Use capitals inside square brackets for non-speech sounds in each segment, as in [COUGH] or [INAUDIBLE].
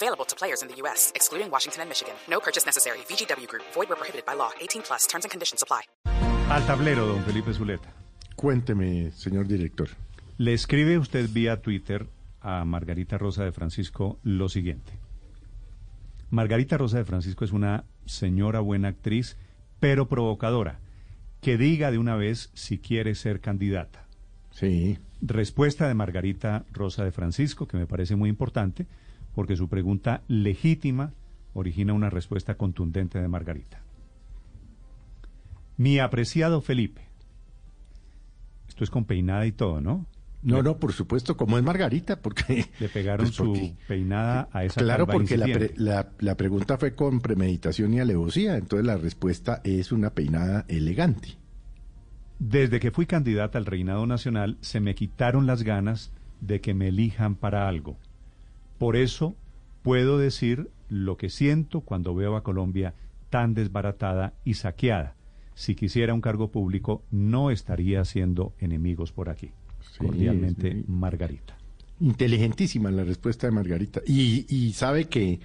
Available to players in the U.S., excluding Washington and Michigan. No purchase necessary. VGW Group. Void where prohibited by law. 18 plus. Terms and conditions apply. Al tablero, don Felipe Zuleta. Cuénteme, señor director. Le escribe usted vía Twitter a Margarita Rosa de Francisco lo siguiente. Margarita Rosa de Francisco es una señora buena actriz, pero provocadora, que diga de una vez si quiere ser candidata. Sí. Respuesta de Margarita Rosa de Francisco, que me parece muy importante, porque su pregunta legítima origina una respuesta contundente de Margarita. Mi apreciado Felipe, esto es con peinada y todo, ¿no? No, no, por supuesto, como es Margarita, porque... Le pegaron pues su peinada a esa Claro, porque la, pre- la, la pregunta fue con premeditación y alevosía, entonces la respuesta es una peinada elegante. Desde que fui candidata al reinado nacional, se me quitaron las ganas de que me elijan para algo. Por eso puedo decir lo que siento cuando veo a Colombia tan desbaratada y saqueada. Si quisiera un cargo público, no estaría haciendo enemigos por aquí. Sí, Cordialmente, sí. Margarita. Inteligentísima la respuesta de Margarita. Y, y sabe que,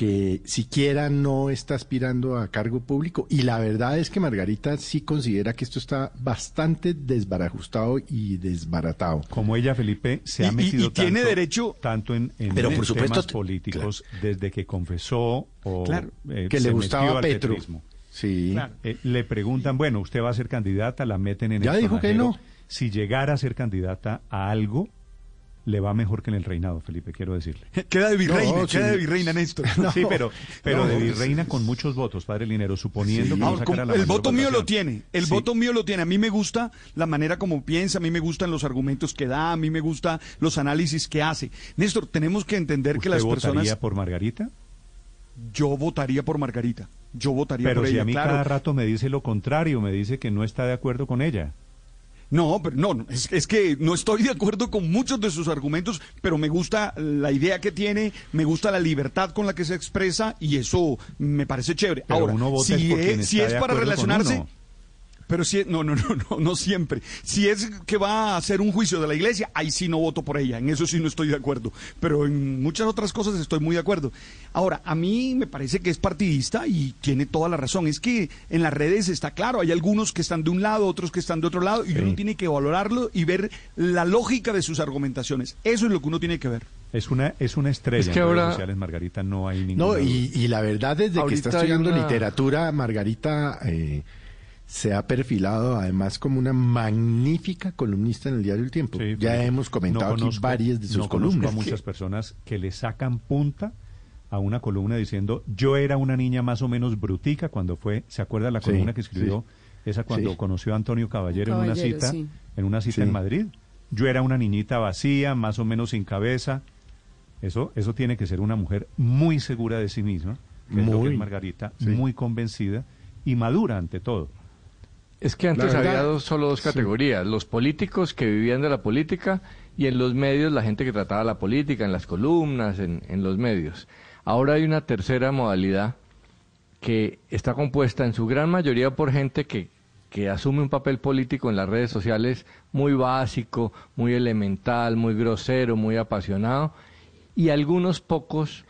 que siquiera no está aspirando a cargo público. Y la verdad es que Margarita sí considera que esto está bastante desbarajustado y desbaratado. Como ella, Felipe, se Y- ha y- metido y tiene tanto, derecho- tanto en, en Pero por temas supuesto, políticos desde que confesó o Claro. eh, Que le gustaba al Petro. petrismo. Sí. Claro. Eh, le preguntan, bueno, usted va a ser candidata, la meten en Ya el dijo que no. Si llegara a ser candidata a algo, le va mejor que en el reinado, Felipe, quiero decirle. [LAUGHS] Queda de virreina, No, queda sí. de virreina, Néstor. [LAUGHS] sí, pero, pero no, de virreina con muchos votos, padre Linero, suponiendo Sí. que Ahora, la el voto mío lo tiene, el Sí. voto mío lo tiene. A mí me gusta la manera como piensa, a mí me gustan los argumentos que da, a mí me gusta los análisis que hace. Néstor, tenemos que entender que ¿Usted las votaría personas... por Margarita? Yo votaría por Margarita, yo votaría Pero por si ella, a mí claro. cada rato me dice lo contrario, me dice que no está de acuerdo con ella. No, pero no, es, es que no estoy de acuerdo con muchos de sus argumentos, pero me gusta la idea que tiene, me gusta la libertad con la que se expresa y eso me parece chévere. Pero Ahora, uno vota si es si es para relacionarse. Pero si es- no, no, no, no, no siempre. Si es que va a hacer un juicio de la iglesia, ahí sí no voto por ella, en eso sí no estoy de acuerdo, pero en muchas otras cosas estoy muy de acuerdo. Ahora, a mí me parece que es partidista y tiene toda la razón. Es que en las redes está claro, hay algunos que están de un lado, otros que están de otro lado, y Sí. uno tiene que valorarlo y ver la lógica de sus argumentaciones. Eso es lo que uno tiene que ver. Es una, es una estrella Es que en redes ahora- sociales, Margarita, no hay ninguna No, y, la verdad, desde que está estudiando una- literatura, Margarita eh, se ha perfilado además como una magnífica columnista en el diario El Tiempo. Sí, ya hemos comentado No aquí varias de sus no conozco columnas. a muchas personas que le sacan punta a una columna diciendo yo era una niña más o menos brutica cuando fue, ¿se acuerda la Sí, columna que escribió? Esa cuando Sí. conoció a Antonio Caballero, en una cita, sí. en una cita Sí. en Madrid. Yo era una niñita vacía, más o menos sin cabeza. Eso, eso tiene que ser una mujer muy segura de sí misma, que es lo que es Margarita, sí. muy convencida y madura ante todo. Es que antes verdad, había dos, solo dos sí. categorías, los políticos que vivían de la política y en los medios la gente que trataba la política, en las columnas, en, en los medios. Ahora hay una tercera modalidad que está compuesta en su gran mayoría por gente que, que asume un papel político en las redes sociales muy básico, muy elemental, muy grosero, muy apasionado, y algunos pocos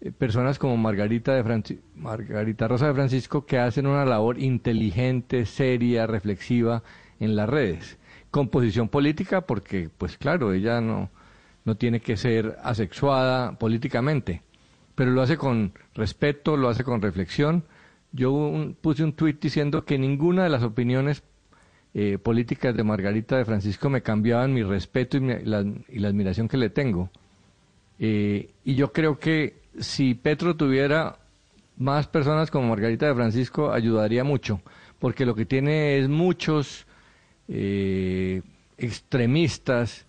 eh, personas como Margarita, de Franci- Margarita Rosa de Francisco que hacen una labor inteligente, seria, reflexiva en las redes. Con posición política, porque, pues claro, ella no, no tiene que ser asexuada políticamente, pero lo hace con respeto, lo hace con reflexión. Yo puse un tuit diciendo que ninguna de las opiniones eh, políticas de Margarita de Francisco me cambiaban mi respeto y la admiración que le tengo. Eh, y yo creo que si Petro tuviera más personas como Margarita de Francisco, ayudaría mucho, porque lo que tiene es muchos eh, extremistas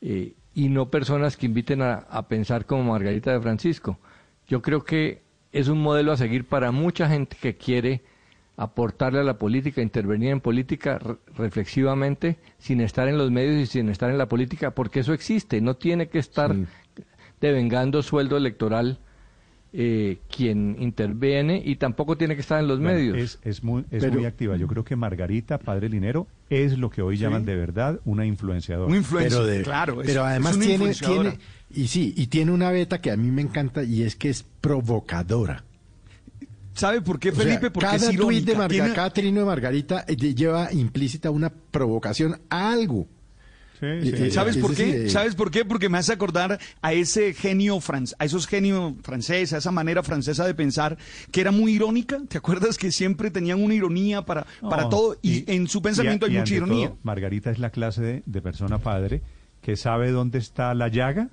eh, y no personas que inviten a, a pensar como Margarita de Francisco. Yo creo que es un modelo a seguir para mucha gente que quiere aportarle a la política, intervenir en política reflexivamente, sin estar en los medios y sin estar en la política, porque eso existe, no tiene que estar devengando sueldo electoral eh, quien interviene y tampoco tiene que estar en los medios. Es, es, muy, es muy activa. Yo creo que Margarita, padre Linero, es lo que hoy llaman de verdad una influenciadora. Un influenciador, claro. pero además tiene, tiene, y sí, y tiene una beta que a mí me encanta y es que es provocadora. ¿Sabe por qué, Felipe? Porque cada es tuit de Margarita, cada trino de Margarita eh, lleva implícita una provocación a algo. ¿Sabes por qué? ¿Sabes por qué? Porque me hace acordar a ese genio francés, a esos genios franceses, a esa manera francesa de pensar que era muy irónica. ¿Te acuerdas que siempre tenían una ironía para, para todo? Y, en su pensamiento hay mucha ironía. Margarita es la clase de, persona padre que sabe dónde está la llaga,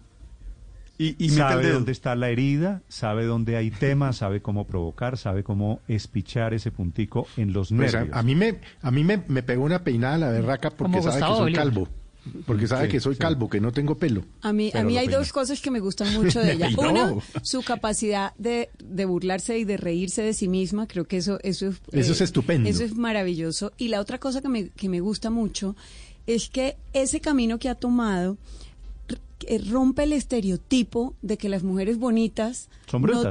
y, sabe dónde está la herida, sabe dónde hay temas, sabe cómo provocar, sabe cómo espichar ese puntico en los pues nervios. a, mí me a mí me, pegó una peinada la berraca porque sabe que soy calvo. Porque sabe que soy calvo, que no tengo pelo. A mí, a mí hay dos cosas que me gustan mucho de [LAUGHS] ella. Una, su capacidad de, de, burlarse y de reírse de sí misma. Creo que eso, eso, eso es eh, estupendo. Eso es maravilloso. Y la otra cosa que me, que me gusta mucho es que ese camino que ha tomado rompe el estereotipo de que las mujeres bonitas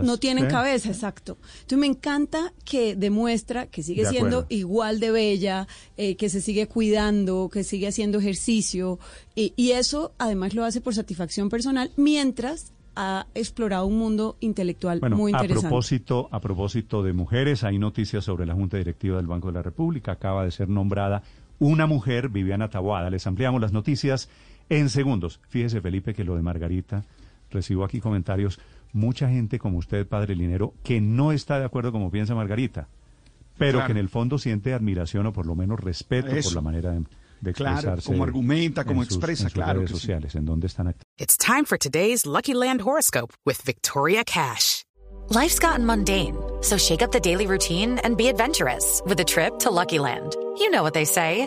no, tienen cabeza, exacto. Entonces me encanta que demuestra que sigue siendo igual de bella, eh, que se sigue cuidando, que sigue haciendo ejercicio y, eso además lo hace por satisfacción personal mientras ha explorado un mundo intelectual muy interesante. A propósito, a propósito de mujeres, hay noticias sobre la Junta Directiva del Banco de la República. Acaba de ser nombrada una mujer, Viviana Taboada. Les ampliamos las noticias en segundos. Fíjese, Felipe, que lo de Margarita, recibo aquí comentarios, mucha gente como usted, padre Linero, que no está de acuerdo como piensa Margarita, pero que en el fondo siente admiración o por lo menos respeto por la manera de, de expresarse. Claro, como argumenta, como expresa, en claro. redes sociales, en donde están It's time for today's Lucky Land horoscope with Victoria Cash. Life's gotten mundane, so shake up the daily routine and be adventurous with a trip to Lucky Land. You know what they say.